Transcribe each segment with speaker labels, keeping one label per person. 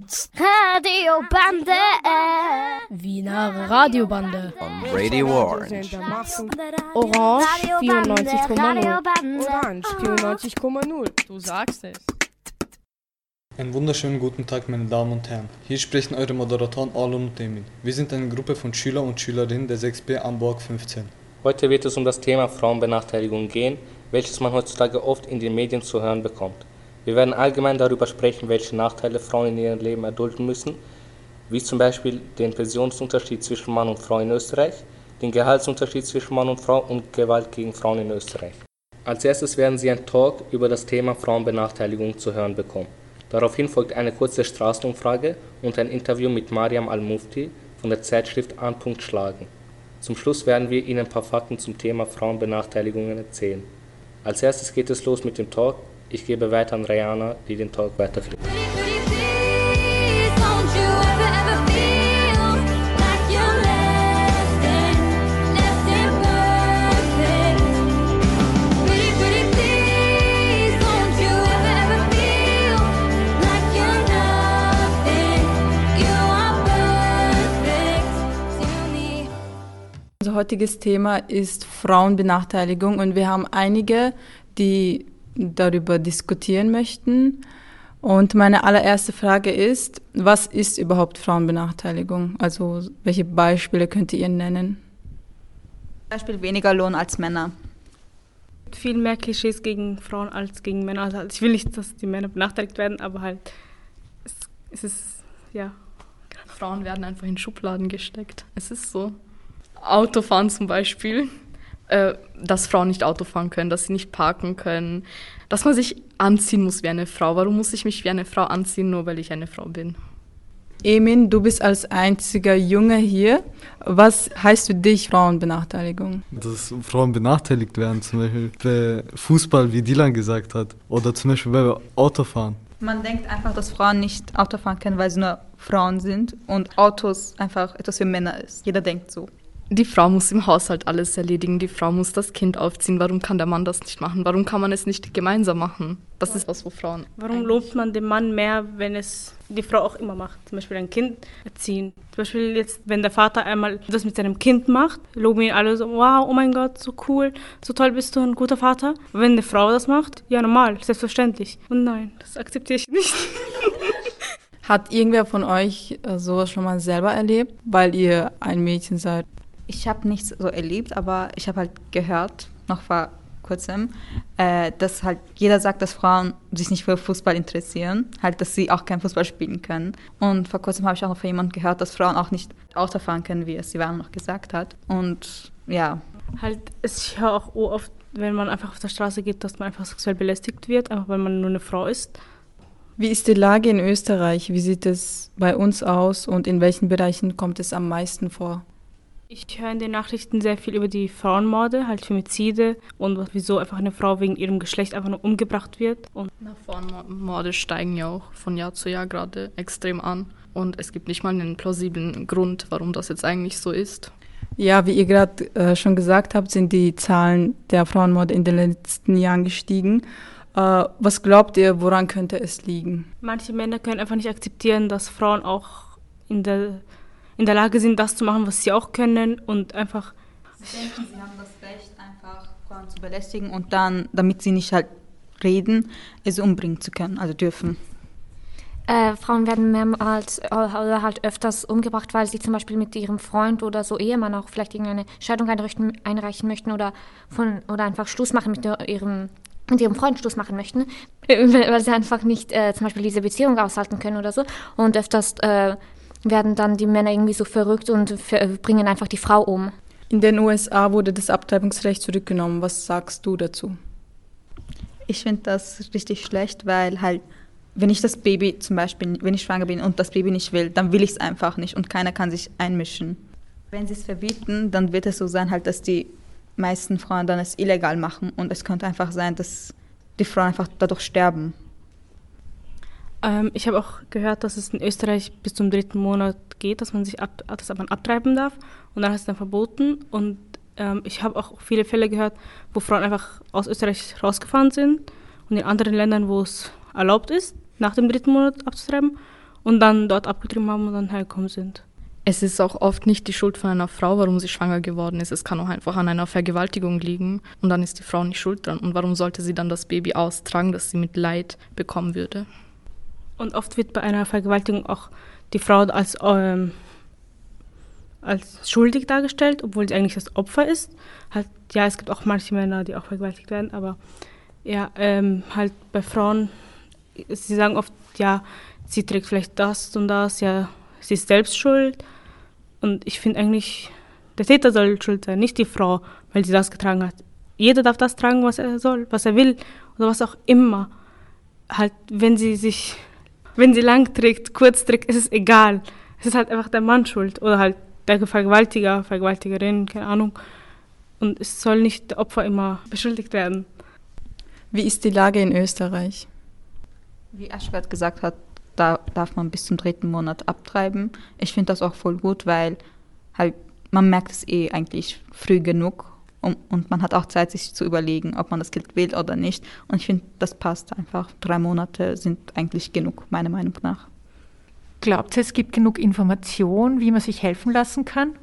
Speaker 1: gibt's
Speaker 2: Radiobande.
Speaker 1: Wiener Radiobande.
Speaker 3: On Radio Orange.
Speaker 1: Orange 94,0.
Speaker 4: Orange 94,0.
Speaker 5: Du sagst es.
Speaker 6: Einen wunderschönen guten Tag, meine Damen und Herren. Hier sprechen eure Moderatoren Alon und Emin. Wir sind eine Gruppe von Schüler und Schülerinnen der 6b Amborg 15.
Speaker 7: Heute wird es um das Thema Frauenbenachteiligung gehen, welches man heutzutage oft in den Medien zu hören bekommt. Wir werden allgemein darüber sprechen, welche Nachteile Frauen in ihrem Leben erdulden müssen, wie zum Beispiel den Pensionsunterschied zwischen Mann und Frau in Österreich, den Gehaltsunterschied zwischen Mann und Frau und Gewalt gegen Frauen in Österreich. Als erstes werden Sie ein Talk über das Thema Frauenbenachteiligung zu hören bekommen. Daraufhin folgt eine kurze Straßenumfrage und ein Interview mit Mariam Al-Mufti von der Zeitschrift An. Schlagen. Zum Schluss werden wir Ihnen ein paar Fakten zum Thema Frauenbenachteiligungen erzählen. Als erstes geht es los mit dem Talk. Ich gebe weiter an Rihanna, die den Talk weiterführt.
Speaker 8: Unser heutiges Thema ist Frauenbenachteiligung und wir haben einige, die darüber diskutieren möchten. Und meine allererste Frage ist, was ist überhaupt Frauenbenachteiligung? Also welche Beispiele könnt ihr nennen?
Speaker 9: Zum Beispiel weniger Lohn als Männer.
Speaker 5: Viel mehr Klischees gegen Frauen als gegen Männer. Also ich will nicht, dass die Männer benachteiligt werden, aber halt es, es ist, ja.
Speaker 10: Frauen werden einfach in Schubladen gesteckt. Es ist so. Autofahren zum Beispiel, äh, dass Frauen nicht Auto fahren können, dass sie nicht parken können, dass man sich anziehen muss wie eine Frau. Warum muss ich mich wie eine Frau anziehen, nur weil ich eine Frau bin?
Speaker 8: Emin, du bist als einziger Junge hier. Was heißt für dich Frauenbenachteiligung?
Speaker 6: Dass Frauen benachteiligt werden, zum Beispiel bei Fußball, wie Dylan gesagt hat, oder zum Beispiel bei Autofahren.
Speaker 9: Man denkt einfach, dass Frauen nicht Auto fahren können, weil sie nur Frauen sind und Autos einfach etwas für Männer ist. Jeder denkt so.
Speaker 10: Die Frau muss im Haushalt alles erledigen, die Frau muss das Kind aufziehen. Warum kann der Mann das nicht machen? Warum kann man es nicht gemeinsam machen? Das ist was, wo Frauen.
Speaker 5: Warum lobt man den Mann mehr, wenn es die Frau auch immer macht? Zum Beispiel ein Kind erziehen. Zum Beispiel jetzt, wenn der Vater einmal das mit seinem Kind macht, loben ihn alle so, wow, oh mein Gott, so cool, so toll bist du, ein guter Vater. Wenn eine Frau das macht, ja normal, selbstverständlich. Und nein, das akzeptiere ich nicht.
Speaker 8: Hat irgendwer von euch äh, sowas schon mal selber erlebt, weil ihr ein Mädchen seid?
Speaker 9: Ich habe nichts so erlebt, aber ich habe halt gehört, noch vor kurzem, äh, dass halt jeder sagt, dass Frauen sich nicht für Fußball interessieren, halt, dass sie auch kein Fußball spielen können. Und vor kurzem habe ich auch noch von jemandem gehört, dass Frauen auch nicht Auto fahren können, wie es Sivan noch gesagt hat. Und ja.
Speaker 5: Halt, ich höre auch oft, wenn man einfach auf der Straße geht, dass man einfach sexuell belästigt wird, einfach weil man nur eine Frau ist.
Speaker 8: Wie ist die Lage in Österreich? Wie sieht es bei uns aus und in welchen Bereichen kommt es am meisten vor?
Speaker 5: Ich höre in den Nachrichten sehr viel über die Frauenmorde, halt Femizide und wieso einfach eine Frau wegen ihrem Geschlecht einfach nur umgebracht wird. Und
Speaker 10: Na, Frauenmorde steigen ja auch von Jahr zu Jahr gerade extrem an. Und es gibt nicht mal einen plausiblen Grund, warum das jetzt eigentlich so ist.
Speaker 8: Ja, wie ihr gerade äh, schon gesagt habt, sind die Zahlen der Frauenmorde in den letzten Jahren gestiegen. Äh, was glaubt ihr, woran könnte es liegen?
Speaker 5: Manche Männer können einfach nicht akzeptieren, dass Frauen auch in der, in der Lage sind, das zu machen, was sie auch können und einfach.
Speaker 9: Sie denken, sie haben das Recht, einfach Frauen zu belästigen und dann, damit sie nicht halt reden, es umbringen zu können, also dürfen.
Speaker 2: Äh, Frauen werden mehrmals oder halt öfters umgebracht, weil sie zum Beispiel mit ihrem Freund oder so Ehemann auch vielleicht irgendeine Scheidung einrichten, einreichen möchten oder, von, oder einfach Schluss machen mit ihrem mit ihrem Freund Schluss machen möchten, weil sie einfach nicht äh, zum Beispiel diese Beziehung aushalten können oder so. Und öfters äh, werden dann die Männer irgendwie so verrückt und bringen einfach die Frau um.
Speaker 8: In den USA wurde das Abtreibungsrecht zurückgenommen. Was sagst du dazu?
Speaker 9: Ich finde das richtig schlecht, weil halt, wenn ich das Baby zum Beispiel, wenn ich schwanger bin und das Baby nicht will, dann will ich es einfach nicht und keiner kann sich einmischen. Wenn sie es verbieten, dann wird es so sein, halt, dass die meisten Frauen dann es illegal machen und es könnte einfach sein, dass die Frauen einfach dadurch sterben.
Speaker 5: Ähm, ich habe auch gehört, dass es in Österreich bis zum dritten Monat geht, dass man sich ab, dass man abtreiben darf und dann ist es dann verboten und ähm, ich habe auch viele Fälle gehört, wo Frauen einfach aus Österreich rausgefahren sind und in anderen Ländern, wo es erlaubt ist, nach dem dritten Monat abzutreiben und dann dort abgetrieben haben und dann hergekommen sind.
Speaker 10: Es ist auch oft nicht die Schuld von einer Frau, warum sie schwanger geworden ist. Es kann auch einfach an einer Vergewaltigung liegen und dann ist die Frau nicht schuld dran. Und warum sollte sie dann das Baby austragen, das sie mit Leid bekommen würde?
Speaker 5: Und oft wird bei einer Vergewaltigung auch die Frau als, ähm, als schuldig dargestellt, obwohl sie eigentlich das Opfer ist. Halt, ja, es gibt auch manche Männer, die auch vergewaltigt werden, aber ja, ähm, halt bei Frauen, sie sagen oft, ja, sie trägt vielleicht das und das, ja, sie ist selbst schuld. Und ich finde eigentlich, der Täter soll schuld sein, nicht die Frau, weil sie das getragen hat. Jeder darf das tragen, was er soll, was er will oder was auch immer. Halt, wenn sie sich, wenn sie lang trägt, kurz trägt, ist es egal. Es ist halt einfach der Mann schuld oder halt der Vergewaltiger, Vergewaltigerin, keine Ahnung. Und es soll nicht der Opfer immer beschuldigt werden.
Speaker 8: Wie ist die Lage in Österreich?
Speaker 9: Wie Aschwert gesagt hat, da darf man bis zum dritten Monat abtreiben. Ich finde das auch voll gut, weil halt man merkt es eh eigentlich früh genug und, und man hat auch Zeit, sich zu überlegen, ob man das Kind will oder nicht. Und ich finde, das passt einfach. Drei Monate sind eigentlich genug, meiner Meinung nach.
Speaker 3: Glaubt ihr, es gibt genug Information, wie man sich helfen lassen kann?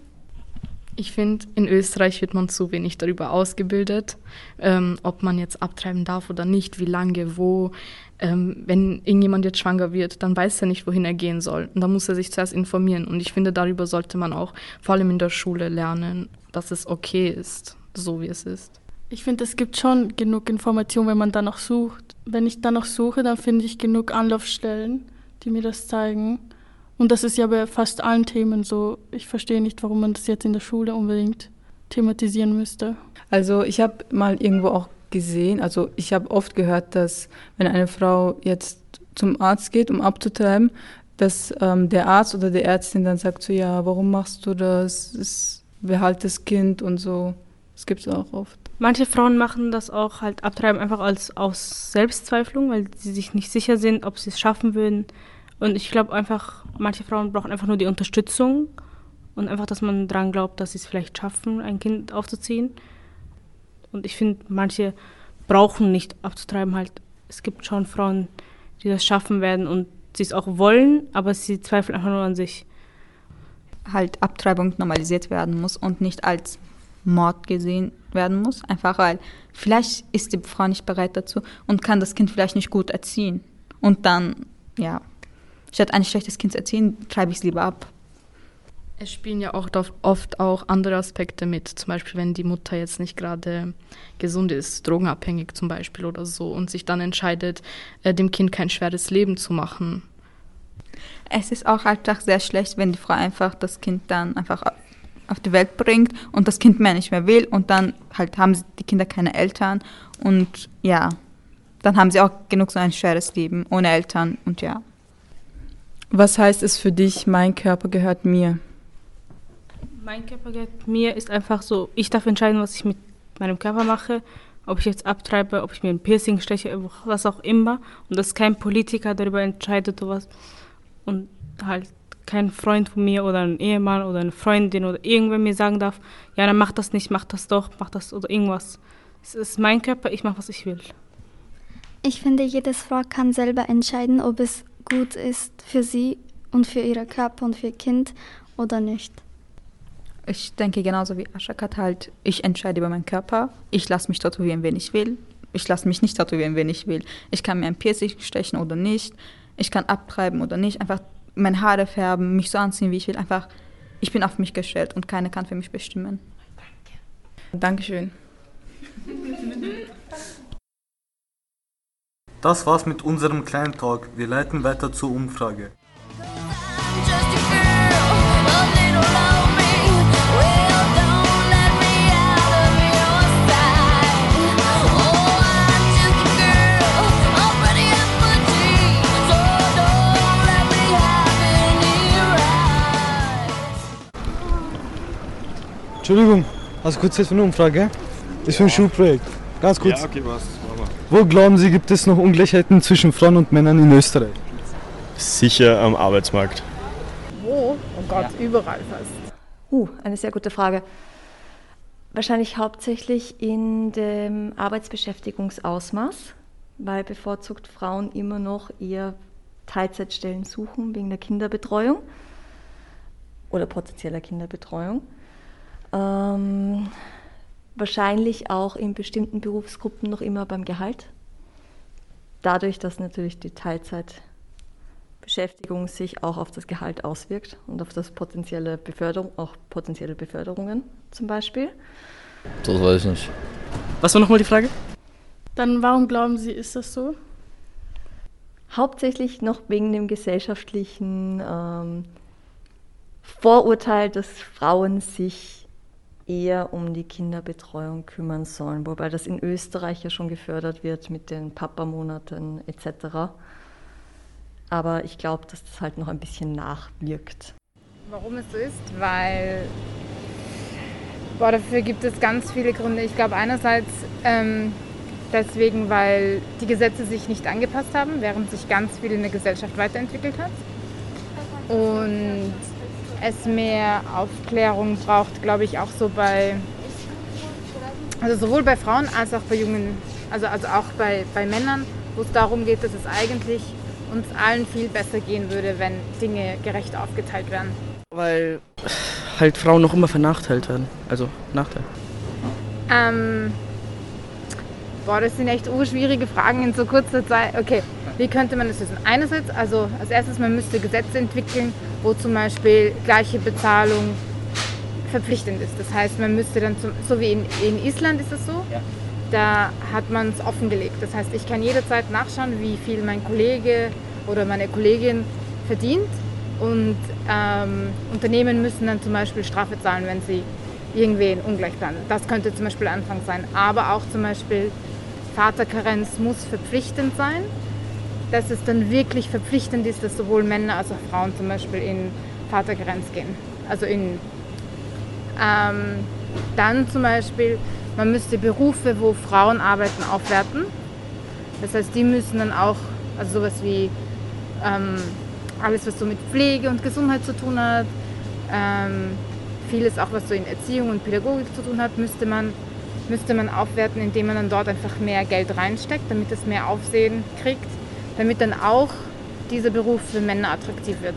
Speaker 10: Ich finde, in Österreich wird man zu wenig darüber ausgebildet, ähm, ob man jetzt abtreiben darf oder nicht, wie lange, wo. Ähm, wenn irgendjemand jetzt schwanger wird, dann weiß er nicht, wohin er gehen soll. Und da muss er sich zuerst informieren. Und ich finde, darüber sollte man auch vor allem in der Schule lernen, dass es okay ist, so wie es ist.
Speaker 11: Ich finde, es gibt schon genug Information, wenn man danach sucht. Wenn ich danach suche, dann finde ich genug Anlaufstellen, die mir das zeigen. Und das ist ja bei fast allen Themen so. Ich verstehe nicht, warum man das jetzt in der Schule unbedingt thematisieren müsste.
Speaker 8: Also ich habe mal irgendwo auch gesehen, also ich habe oft gehört, dass wenn eine Frau jetzt zum Arzt geht, um abzutreiben, dass ähm, der Arzt oder die Ärztin dann sagt so, ja, warum machst du das? Es, behalt das Kind und so. Das gibt es auch oft.
Speaker 5: Manche Frauen machen das auch halt abtreiben einfach als aus Selbstzweiflung, weil sie sich nicht sicher sind, ob sie es schaffen würden. Und ich glaube einfach, manche Frauen brauchen einfach nur die Unterstützung und einfach, dass man daran glaubt, dass sie es vielleicht schaffen, ein Kind aufzuziehen. Und ich finde, manche brauchen nicht abzutreiben halt. Es gibt schon Frauen, die das schaffen werden und sie es auch wollen, aber sie zweifeln einfach nur an sich.
Speaker 9: Halt Abtreibung normalisiert werden muss und nicht als Mord gesehen werden muss. Einfach weil vielleicht ist die Frau nicht bereit dazu und kann das Kind vielleicht nicht gut erziehen. Und dann, ja, statt ein schlechtes Kind zu erziehen, treibe ich es lieber ab.
Speaker 10: Es spielen ja auch oft auch andere Aspekte mit. Zum Beispiel, wenn die Mutter jetzt nicht gerade gesund ist, drogenabhängig zum Beispiel oder so, und sich dann entscheidet, äh, dem Kind kein schweres Leben zu machen.
Speaker 9: Es ist auch einfach sehr schlecht, wenn die Frau einfach das Kind dann einfach auf die Welt bringt und das Kind mehr nicht mehr will und dann halt haben die Kinder keine Eltern und ja, dann haben sie auch genug so ein schweres Leben ohne Eltern und ja.
Speaker 8: Was heißt es für dich, mein Körper gehört mir?
Speaker 5: Mein Körper gehört mir ist einfach so, ich darf entscheiden, was ich mit meinem Körper mache, ob ich jetzt abtreibe, ob ich mir ein Piercing steche, was auch immer. Und dass kein Politiker darüber entscheidet oder was. Und halt kein Freund von mir oder ein Ehemann oder eine Freundin oder irgendwer mir sagen darf, ja, dann mach das nicht, mach das doch, mach das oder irgendwas. Es ist mein Körper, ich mache, was ich will.
Speaker 12: Ich finde, jede Frau kann selber entscheiden, ob es gut ist für sie und für ihren Körper und für ihr Kind oder nicht.
Speaker 9: Ich denke genauso wie Ashakat halt, ich entscheide über meinen Körper. Ich lasse mich tätowieren, wenn ich will. Ich lasse mich nicht tätowieren, wenn ich will. Ich kann mir ein Piercing stechen oder nicht. Ich kann abtreiben oder nicht. Einfach meine Haare färben, mich so anziehen, wie ich will. Einfach, ich bin auf mich gestellt und keiner kann für mich bestimmen.
Speaker 8: Dankeschön.
Speaker 6: Das war's mit unserem kleinen Talk. Wir leiten weiter zur Umfrage. Entschuldigung, hast du kurz Zeit für eine Umfrage? Ist für ein Schulprojekt. Ganz kurz.
Speaker 13: Ja, okay, was?
Speaker 6: Wo glauben Sie, gibt es noch Ungleichheiten zwischen Frauen und Männern in Österreich?
Speaker 13: Sicher am Arbeitsmarkt.
Speaker 14: Wo? Oh Gott, ja. überall fast.
Speaker 15: Uh, eine sehr gute Frage. Wahrscheinlich hauptsächlich in dem Arbeitsbeschäftigungsausmaß, weil bevorzugt Frauen immer noch eher Teilzeitstellen suchen wegen der Kinderbetreuung oder potenzieller Kinderbetreuung. Ähm, wahrscheinlich auch in bestimmten Berufsgruppen noch immer beim Gehalt. Dadurch, dass natürlich die Teilzeitbeschäftigung sich auch auf das Gehalt auswirkt und auf das potenzielle Beförderung, auch potenzielle Beförderungen zum Beispiel.
Speaker 16: Das weiß ich nicht.
Speaker 17: Was war nochmal die Frage?
Speaker 11: Dann warum glauben Sie, ist das so?
Speaker 15: Hauptsächlich noch wegen dem gesellschaftlichen ähm, Vorurteil, dass Frauen sich eher um die Kinderbetreuung kümmern sollen, wobei das in Österreich ja schon gefördert wird mit den Papamonaten etc. Aber ich glaube, dass das halt noch ein bisschen nachwirkt.
Speaker 18: Warum es so ist? Weil boah, dafür gibt es ganz viele Gründe. Ich glaube einerseits ähm, deswegen, weil die Gesetze sich nicht angepasst haben, während sich ganz viel in der Gesellschaft weiterentwickelt hat. Und es mehr Aufklärung braucht, glaube ich, auch so bei, also sowohl bei Frauen als auch bei Jungen, also, also auch bei, bei Männern, wo es darum geht, dass es eigentlich uns allen viel besser gehen würde, wenn Dinge gerecht aufgeteilt werden.
Speaker 17: Weil halt Frauen noch immer vernachteilt werden. Also Nachteil.
Speaker 18: Ähm, boah, das sind echt urschwierige Fragen in so kurzer Zeit. Okay, wie könnte man das lösen? Einerseits, also als erstes, man müsste Gesetze entwickeln, wo zum Beispiel gleiche Bezahlung verpflichtend ist. Das heißt, man müsste dann, zum, so wie in, in Island ist das so, ja. da hat man es offengelegt. Das heißt, ich kann jederzeit nachschauen, wie viel mein Kollege oder meine Kollegin verdient und ähm, Unternehmen müssen dann zum Beispiel Strafe zahlen, wenn sie irgendwen ungleich behandeln. Das könnte zum Beispiel Anfang sein. Aber auch zum Beispiel Vaterkarenz muss verpflichtend sein dass es dann wirklich verpflichtend ist, dass sowohl Männer als auch Frauen zum Beispiel in Vatergrenz gehen. Also in ähm, dann zum Beispiel, man müsste Berufe, wo Frauen arbeiten, aufwerten. Das heißt, die müssen dann auch, also sowas wie ähm, alles, was so mit Pflege und Gesundheit zu tun hat, ähm, vieles auch, was so in Erziehung und Pädagogik zu tun hat, müsste man, müsste man aufwerten, indem man dann dort einfach mehr Geld reinsteckt, damit es mehr Aufsehen kriegt damit dann auch dieser Beruf für Männer attraktiv wird.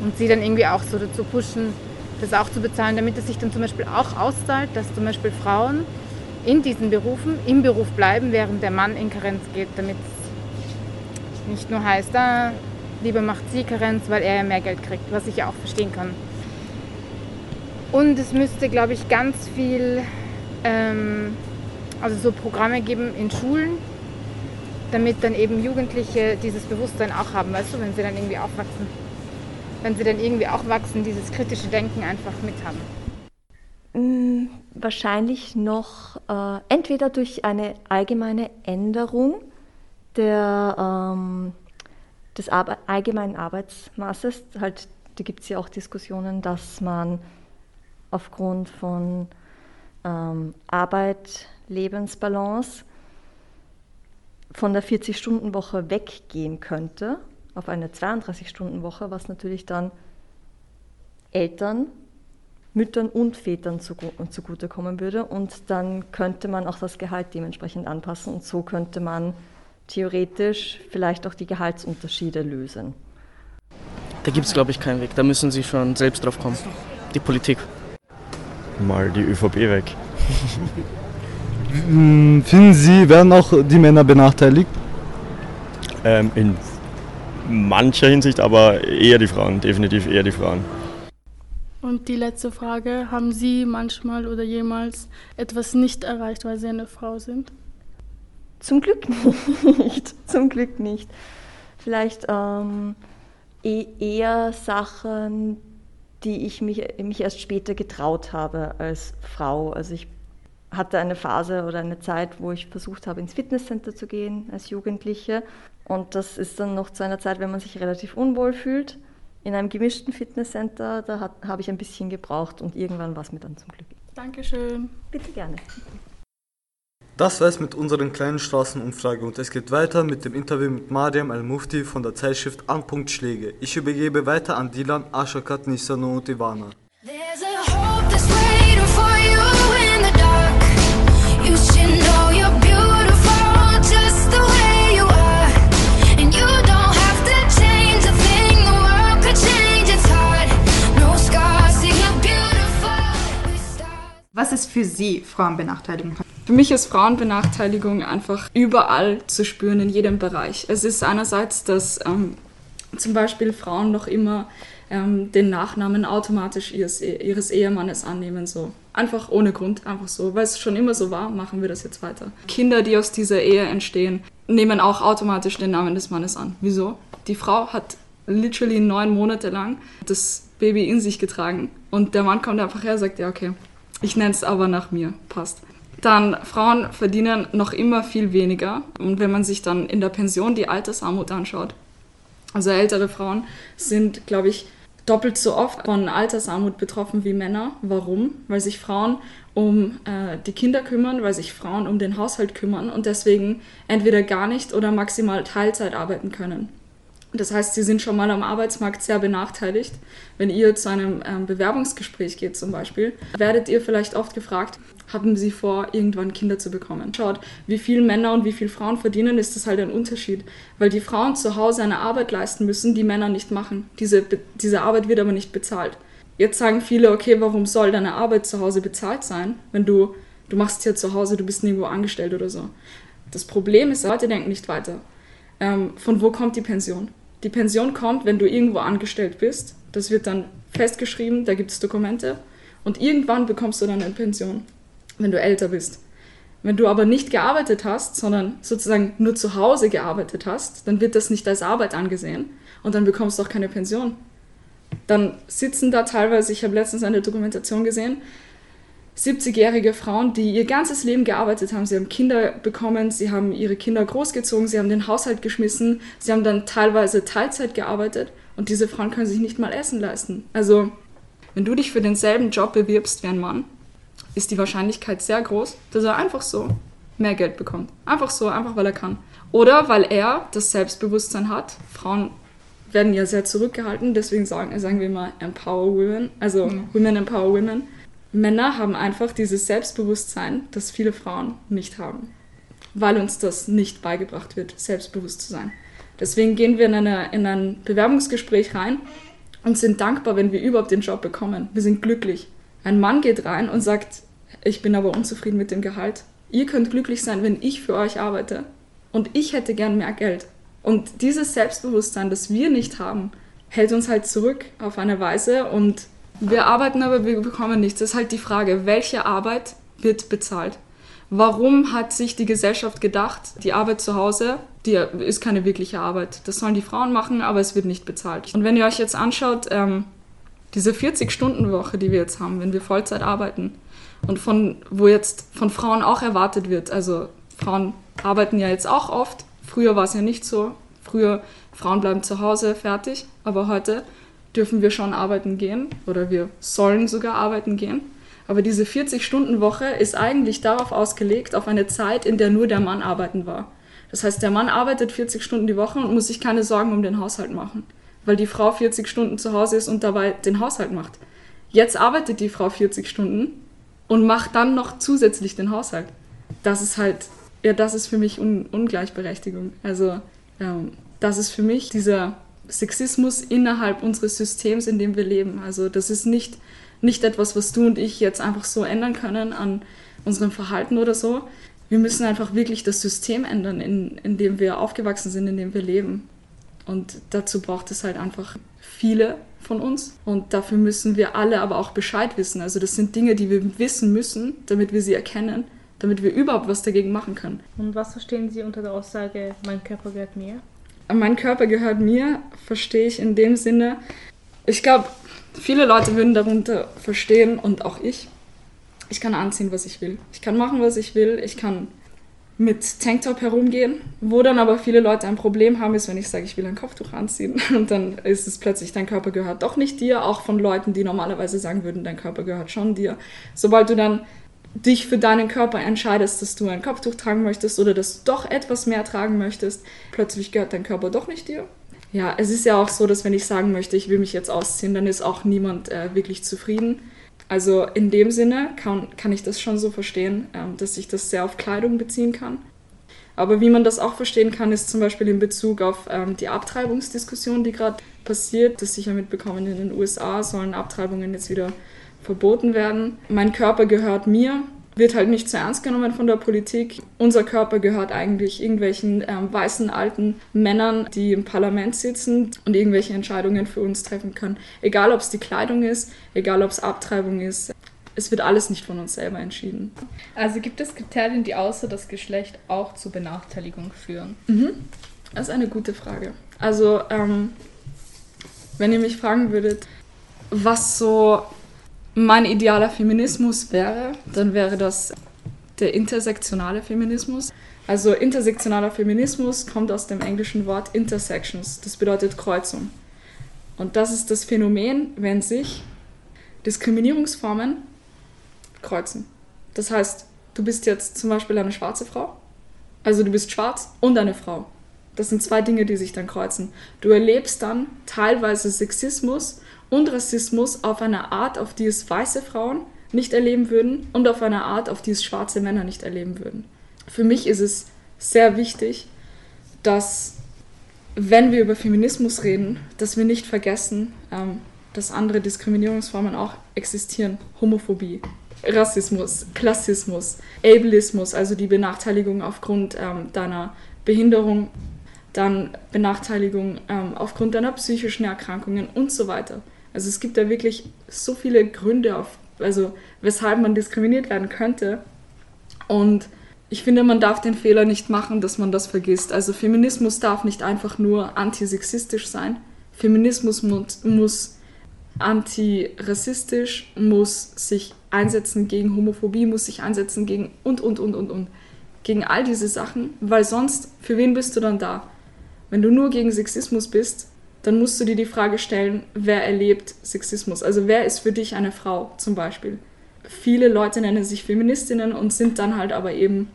Speaker 18: Und sie dann irgendwie auch so dazu pushen, das auch zu bezahlen, damit es sich dann zum Beispiel auch auszahlt, dass zum Beispiel Frauen in diesen Berufen im Beruf bleiben, während der Mann in Karenz geht, damit es nicht nur heißt, da lieber macht sie Karenz, weil er ja mehr Geld kriegt, was ich ja auch verstehen kann. Und es müsste, glaube ich, ganz viel, ähm, also so Programme geben in Schulen, damit dann eben Jugendliche dieses Bewusstsein auch haben, weißt du, wenn sie dann irgendwie aufwachsen. Wenn sie dann irgendwie auch wachsen, dieses kritische Denken einfach mithaben.
Speaker 15: Mm, wahrscheinlich noch äh, entweder durch eine allgemeine Änderung der, ähm, des Arbe allgemeinen Arbeitsmaßes. Halt, da gibt es ja auch Diskussionen, dass man aufgrund von ähm, Arbeit, Lebensbalance von der 40-Stunden-Woche weggehen könnte auf eine 32-Stunden-Woche, was natürlich dann Eltern, Müttern und Vätern zugutekommen würde. Und dann könnte man auch das Gehalt dementsprechend anpassen und so könnte man theoretisch vielleicht auch die Gehaltsunterschiede lösen.
Speaker 17: Da gibt es, glaube ich, keinen Weg. Da müssen Sie schon selbst drauf kommen. Die Politik.
Speaker 13: Mal die ÖVP weg.
Speaker 6: Hm, finden Sie, werden auch die Männer benachteiligt?
Speaker 13: Ähm, in mancher Hinsicht, aber eher die Frauen, definitiv eher die Frauen.
Speaker 11: Und die letzte Frage, haben Sie manchmal oder jemals etwas nicht erreicht, weil Sie eine Frau sind?
Speaker 15: Zum Glück nicht, zum Glück nicht. Vielleicht ähm, e-, eher Sachen, die ich mich, mich erst später getraut habe als Frau. Also ich hatte eine Phase oder eine Zeit, wo ich versucht habe, ins Fitnesscenter zu gehen als Jugendliche. Und das ist dann noch zu einer Zeit, wenn man sich relativ unwohl fühlt. In einem gemischten Fitnesscenter, da habe ich ein bisschen gebraucht und irgendwann war es mir dann zum Glück.
Speaker 11: Dankeschön.
Speaker 15: Bitte gerne.
Speaker 6: Das war es mit unseren kleinen Straßenumfrage und es geht weiter mit dem Interview mit Mariam Al-Mufti von der Zeitschrift Anpunkt Schläge. Ich übergebe weiter an Dilan, Ashokat, Nisano und Ivana.
Speaker 9: Was ist für Sie Frauenbenachteiligung?
Speaker 19: Für mich ist Frauenbenachteiligung einfach überall zu spüren, in jedem Bereich. Es ist einerseits, dass ähm, zum Beispiel Frauen noch immer ähm, den Nachnamen automatisch ihres, ihres Ehemannes annehmen, so. Einfach ohne Grund, einfach so. Weil es schon immer so war, machen wir das jetzt weiter. Kinder, die aus dieser Ehe entstehen, nehmen auch automatisch den Namen des Mannes an. Wieso? Die Frau hat literally neun Monate lang das Baby in sich getragen. Und der Mann kommt einfach her und sagt, ja, okay, ich nenne es aber nach mir, passt. Dann Frauen verdienen noch immer viel weniger. Und wenn man sich dann in der Pension die Altersarmut anschaut, also ältere Frauen sind, glaube ich, doppelt so oft von Altersarmut betroffen wie Männer. Warum? Weil sich Frauen um äh, die Kinder kümmern, weil sich Frauen um den Haushalt kümmern und deswegen entweder gar nicht oder maximal Teilzeit arbeiten können. Das heißt, sie sind schon mal am Arbeitsmarkt sehr benachteiligt. Wenn ihr zu einem ähm, Bewerbungsgespräch geht zum Beispiel, werdet ihr vielleicht oft gefragt, haben sie vor, irgendwann Kinder zu bekommen. Schaut, wie viel Männer und wie viel Frauen verdienen, ist das halt ein Unterschied. Weil die Frauen zu Hause eine Arbeit leisten müssen, die Männer nicht machen. Diese, diese Arbeit wird aber nicht bezahlt. Jetzt sagen viele, okay, warum soll deine Arbeit zu Hause bezahlt sein, wenn du, du machst hier zu Hause, du bist nirgendwo angestellt oder so. Das Problem ist, Leute denken nicht weiter. Ähm, von wo kommt die Pension? Die Pension kommt, wenn du irgendwo angestellt bist. Das wird dann festgeschrieben, da gibt es Dokumente. Und irgendwann bekommst du dann eine Pension wenn du älter bist. Wenn du aber nicht gearbeitet hast, sondern sozusagen nur zu Hause gearbeitet hast, dann wird das nicht als Arbeit angesehen und dann bekommst du auch keine Pension. Dann sitzen da teilweise, ich habe letztens eine Dokumentation gesehen, 70-jährige Frauen, die ihr ganzes Leben gearbeitet haben. Sie haben Kinder bekommen, sie haben ihre Kinder großgezogen, sie haben den Haushalt geschmissen, sie haben dann teilweise Teilzeit gearbeitet und diese Frauen können sich nicht mal Essen leisten. Also, wenn du dich für denselben Job bewirbst wie ein Mann, ist die Wahrscheinlichkeit sehr groß, dass er einfach so mehr Geld bekommt. Einfach so, einfach weil er kann. Oder weil er das Selbstbewusstsein hat. Frauen werden ja sehr zurückgehalten, deswegen sagen, sagen wir immer Empower Women, also mhm. Women Empower Women. Männer haben einfach dieses Selbstbewusstsein, das viele Frauen nicht haben, weil uns das nicht beigebracht wird, selbstbewusst zu sein. Deswegen gehen wir in, eine, in ein Bewerbungsgespräch rein und sind dankbar, wenn wir überhaupt den Job bekommen. Wir sind glücklich. Ein Mann geht rein und sagt, ich bin aber unzufrieden mit dem Gehalt. Ihr könnt glücklich sein, wenn ich für euch arbeite. Und ich hätte gern mehr Geld. Und dieses Selbstbewusstsein, das wir nicht haben, hält uns halt zurück auf eine Weise. Und wir arbeiten, aber wir bekommen nichts. Das ist halt die Frage, welche Arbeit wird bezahlt? Warum hat sich die Gesellschaft gedacht, die Arbeit zu Hause, die ist keine wirkliche Arbeit. Das sollen die Frauen machen, aber es wird nicht bezahlt. Und wenn ihr euch jetzt anschaut, ähm, diese 40-Stunden-Woche, die wir jetzt haben, wenn wir Vollzeit arbeiten und von, wo jetzt von Frauen auch erwartet wird, also Frauen arbeiten ja jetzt auch oft, früher war es ja nicht so, früher Frauen bleiben zu Hause fertig, aber heute dürfen wir schon arbeiten gehen oder wir sollen sogar arbeiten gehen. Aber diese 40-Stunden-Woche ist eigentlich darauf ausgelegt, auf eine Zeit, in der nur der Mann arbeiten war. Das heißt, der Mann arbeitet 40 Stunden die Woche und muss sich keine Sorgen um den Haushalt machen weil die Frau 40 Stunden zu Hause ist und dabei den Haushalt macht. Jetzt arbeitet die Frau 40 Stunden und macht dann noch zusätzlich den Haushalt. Das ist halt, ja, das ist für mich Un Ungleichberechtigung. Also, ähm, das ist für mich dieser Sexismus innerhalb unseres Systems, in dem wir leben. Also, das ist nicht, nicht etwas, was du und ich jetzt einfach so ändern können an unserem Verhalten oder so. Wir müssen einfach wirklich das System ändern, in, in dem wir aufgewachsen sind, in dem wir leben. Und dazu braucht es halt einfach viele von uns. Und dafür müssen wir alle aber auch Bescheid wissen. Also das sind Dinge, die wir wissen müssen, damit wir sie erkennen, damit wir überhaupt was dagegen machen können.
Speaker 5: Und was verstehen Sie unter der Aussage, mein Körper gehört mir?
Speaker 19: Mein Körper gehört mir, verstehe ich in dem Sinne. Ich glaube, viele Leute würden darunter verstehen und auch ich. Ich kann anziehen, was ich will. Ich kann machen, was ich will. Ich kann mit Tanktop herumgehen. Wo dann aber viele Leute ein Problem haben, ist, wenn ich sage, ich will ein Kopftuch anziehen. Und dann ist es plötzlich, dein Körper gehört doch nicht dir, auch von Leuten, die normalerweise sagen würden, dein Körper gehört schon dir. Sobald du dann dich für deinen Körper entscheidest, dass du ein Kopftuch tragen möchtest oder dass du doch etwas mehr tragen möchtest, plötzlich gehört dein Körper doch nicht dir. Ja, es ist ja auch so, dass wenn ich sagen möchte, ich will mich jetzt ausziehen, dann ist auch niemand äh, wirklich zufrieden. Also in dem Sinne kann, kann ich das schon so verstehen, ähm, dass ich das sehr auf Kleidung beziehen kann. Aber wie man das auch verstehen kann, ist zum Beispiel in Bezug auf ähm, die Abtreibungsdiskussion, die gerade passiert. Das sicher mitbekommen, in den USA sollen Abtreibungen jetzt wieder verboten werden. Mein Körper gehört mir, wird halt nicht zu ernst genommen von der Politik. Unser Körper gehört eigentlich irgendwelchen ähm, weißen alten Männern, die im Parlament sitzen und irgendwelche Entscheidungen für uns treffen können. Egal, ob es die Kleidung ist, egal, ob es Abtreibung ist. Es wird alles nicht von uns selber entschieden.
Speaker 10: Also gibt es Kriterien, die außer das Geschlecht auch zu Benachteiligung führen?
Speaker 19: Mhm. Das ist eine gute Frage. Also, ähm, wenn ihr mich fragen würdet, was so mein idealer Feminismus wäre, dann wäre das der intersektionale Feminismus. Also intersektionaler Feminismus kommt aus dem englischen Wort intersections. Das bedeutet Kreuzung. Und das ist das Phänomen, wenn sich Diskriminierungsformen kreuzen. Das heißt, du bist jetzt zum Beispiel eine schwarze Frau. Also du bist schwarz und eine Frau. Das sind zwei Dinge, die sich dann kreuzen. Du erlebst dann teilweise Sexismus und Rassismus auf eine Art, auf die es weiße Frauen nicht erleben würden und auf eine Art, auf die es schwarze Männer nicht erleben würden. Für mich ist es sehr wichtig, dass wenn wir über Feminismus reden, dass wir nicht vergessen, ähm, dass andere Diskriminierungsformen auch existieren. Homophobie, Rassismus, Klassismus, Ableismus, also die Benachteiligung aufgrund ähm, deiner Behinderung, dann Benachteiligung ähm, aufgrund deiner psychischen Erkrankungen und so weiter. Also es gibt da wirklich so viele Gründe, auf, also weshalb man diskriminiert werden könnte. Und ich finde, man darf den Fehler nicht machen, dass man das vergisst. Also Feminismus darf nicht einfach nur antisexistisch sein. Feminismus muss, antirassistisch, muss sich einsetzen gegen Homophobie, muss sich einsetzen gegen und, und, und, und, und. Gegen all diese Sachen, weil sonst, für wen bist du dann da? Wenn du nur gegen Sexismus bist, dann musst du dir die Frage stellen, wer erlebt Sexismus? Also wer ist für dich eine Frau zum Beispiel? Viele Leute nennen sich Feministinnen und sind dann halt aber eben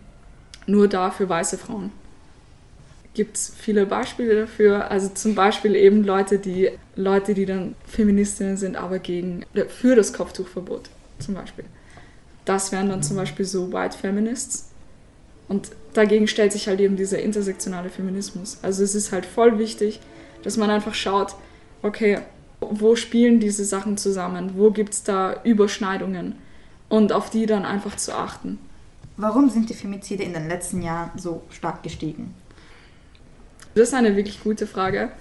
Speaker 19: nur da für weiße Frauen. Gibt es viele Beispiele dafür? Also zum Beispiel eben Leute, die Leute, die dann Feministinnen sind, aber gegen für das Kopftuchverbot zum Beispiel. Das wären dann zum Beispiel so White Feminists. Und dagegen stellt sich halt eben dieser intersektionale Feminismus. Also es ist halt voll wichtig, dass man einfach schaut, okay, wo spielen diese Sachen zusammen? Wo gibt es da Überschneidungen? Und auf die dann einfach zu achten.
Speaker 9: Warum sind die Femizide in den letzten Jahren so stark gestiegen?
Speaker 19: Das ist eine wirklich gute Frage.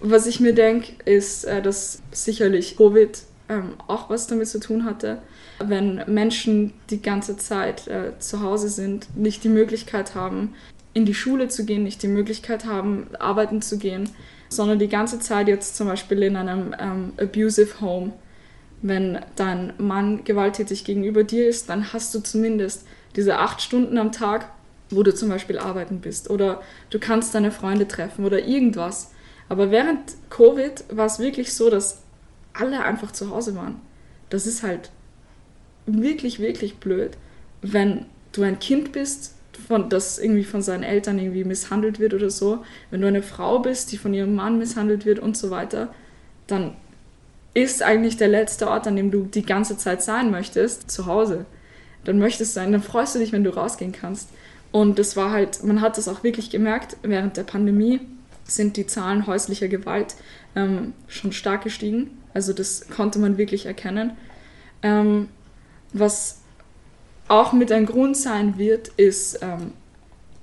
Speaker 19: Was ich mir denke, ist, äh, dass sicherlich Covid ähm, auch was damit zu tun hatte. Wenn Menschen die ganze Zeit äh, zu Hause sind, nicht die Möglichkeit haben, in die Schule zu gehen, nicht die Möglichkeit haben, arbeiten zu gehen, sondern die ganze Zeit jetzt zum Beispiel in einem ähm, abusive Home, wenn dein Mann gewalttätig gegenüber dir ist, dann hast du zumindest diese acht Stunden am Tag, wo du zum Beispiel arbeiten bist oder du kannst deine Freunde treffen oder irgendwas. Aber während Covid war es wirklich so, dass alle einfach zu Hause waren. Das ist halt wirklich, wirklich blöd, wenn du ein Kind bist, von, das irgendwie von seinen Eltern irgendwie misshandelt wird oder so, wenn du eine Frau bist, die von ihrem Mann misshandelt wird und so weiter, dann ist eigentlich der letzte Ort, an dem du die ganze Zeit sein möchtest, zu Hause. Dann möchtest du sein, dann freust du dich, wenn du rausgehen kannst. Und das war halt, man hat das auch wirklich gemerkt, während der Pandemie sind die Zahlen häuslicher Gewalt ähm, schon stark gestiegen. Also das konnte man wirklich erkennen. Ähm, was auch mit ein Grund sein wird, ist ähm,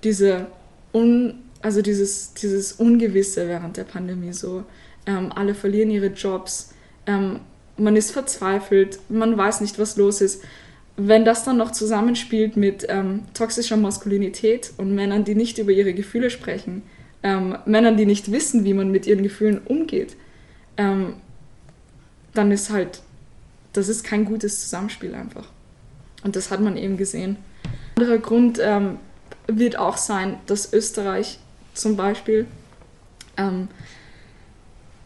Speaker 19: diese un, also dieses, dieses Ungewisse während der Pandemie. So, ähm, alle verlieren ihre Jobs, ähm, man ist verzweifelt, man weiß nicht, was los ist. Wenn das dann noch zusammenspielt mit ähm, toxischer Maskulinität und Männern, die nicht über ihre Gefühle sprechen, ähm, Männern, die nicht wissen, wie man mit ihren Gefühlen umgeht, dann ist halt, das ist kein gutes Zusammenspiel einfach. Und das hat man eben gesehen. Ein anderer Grund ähm, wird auch sein, dass Österreich zum Beispiel, ähm,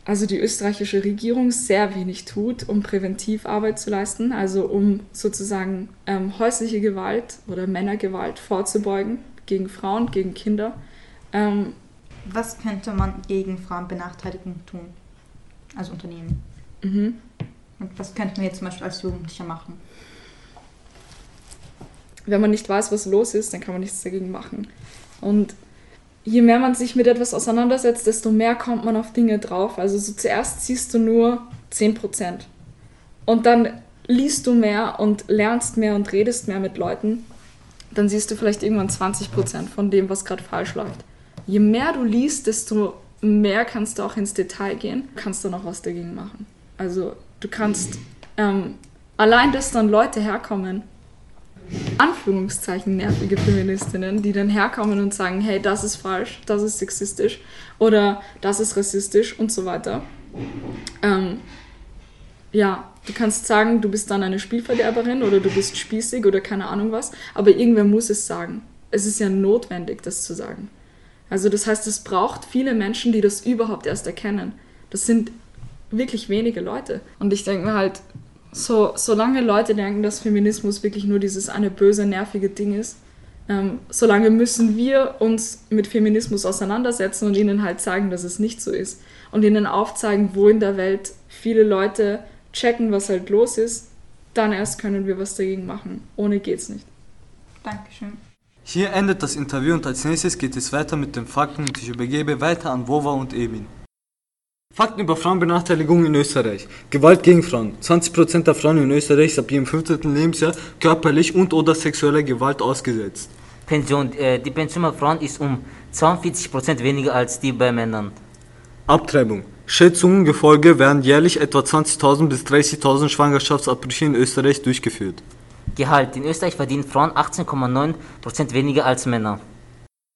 Speaker 19: also die österreichische Regierung sehr wenig tut, um Präventivarbeit zu leisten, also um sozusagen ähm, häusliche Gewalt oder Männergewalt vorzubeugen gegen Frauen, gegen Kinder. Ähm,
Speaker 9: Was könnte man gegen Frauenbenachteiligung tun als Unternehmen?
Speaker 19: Mhm.
Speaker 9: Und was könnten wir jetzt zum Beispiel als Jugendlicher machen?
Speaker 19: wenn man nicht weiß, was los ist, dann kann man nichts dagegen machen. Und je mehr man sich mit etwas auseinandersetzt, desto mehr kommt man auf Dinge drauf. Also so zuerst siehst du nur 10%. Und dann liest du mehr und lernst mehr und redest mehr mit Leuten, dann siehst du vielleicht irgendwann 20 Prozent von dem, was gerade falsch läuft. Je mehr du liest, desto mehr kannst du auch ins Detail gehen, kannst du noch was dagegen machen. Also du kannst ähm, allein, dass dann Leute herkommen, Anführungszeichen nervige Feministinnen, die dann herkommen und sagen, hey, das ist falsch, das ist sexistisch oder das ist rassistisch und so weiter. Ähm, ja, du kannst sagen, du bist dann eine Spielverderberin oder du bist spießig oder keine Ahnung was, aber irgendwer muss es sagen. Es ist ja notwendig, das zu sagen. Also das heißt, es braucht viele Menschen, die das überhaupt erst erkennen. Das sind wirklich wenige Leute. Und ich denke mir halt, so, solange Leute denken, dass Feminismus wirklich nur dieses eine böse, nervige Ding ist, ähm, solange müssen wir uns mit Feminismus auseinandersetzen und ihnen halt zeigen, dass es nicht so ist. Und ihnen aufzeigen, wo in der Welt viele Leute checken, was halt los ist. Dann erst können wir was dagegen machen. Ohne geht's nicht.
Speaker 9: Dankeschön.
Speaker 6: Hier endet das Interview und als nächstes geht es weiter mit den Fakten und ich übergebe weiter an Wova und Emin. Fakten über Frauenbenachteiligung in Österreich. Gewalt gegen Frauen. 20% der Frauen in Österreich sind ab ihrem 15. Lebensjahr körperlich und oder sexueller Gewalt ausgesetzt.
Speaker 20: Pension. Äh, die Pension bei Frauen ist um 42% weniger als die bei Männern.
Speaker 6: Abtreibung. Schätzungen gefolge werden jährlich etwa 20.000 bis 30.000 Schwangerschaftsabbrüche in Österreich durchgeführt.
Speaker 20: Gehalt. In Österreich verdienen Frauen 18,9% weniger als Männer.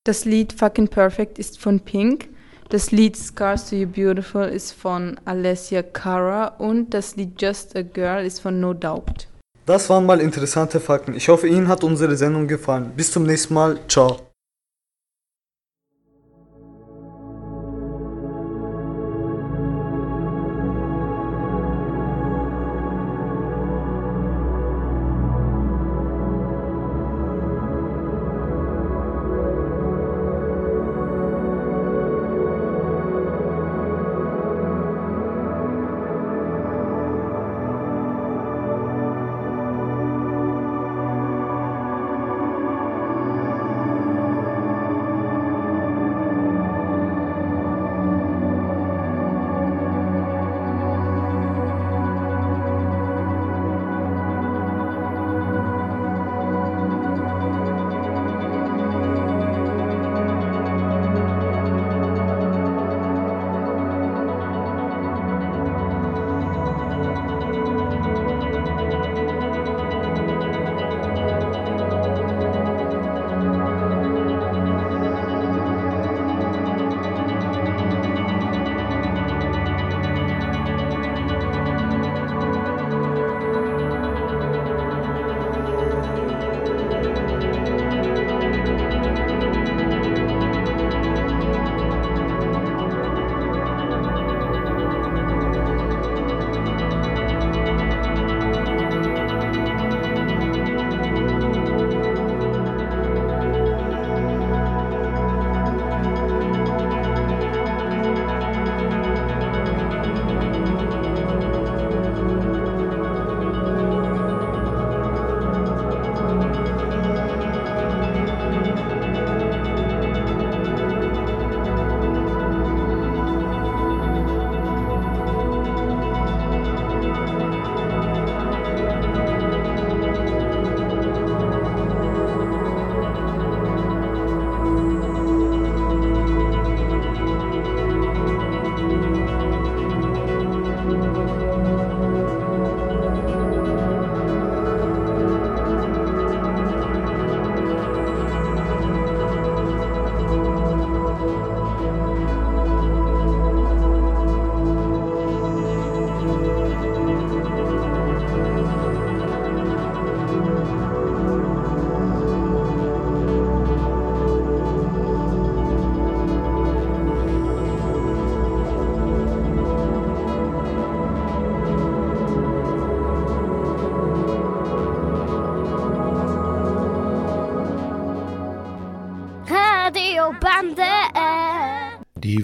Speaker 8: Das Lied Fucking Perfect ist von Pink. Das Lied Scars to You Beautiful ist von Alessia Cara und das Lied Just a Girl ist von No Doubt.
Speaker 6: Das waren mal interessante Fakten. Ich hoffe, Ihnen hat unsere Sendung gefallen. Bis zum nächsten Mal. Ciao.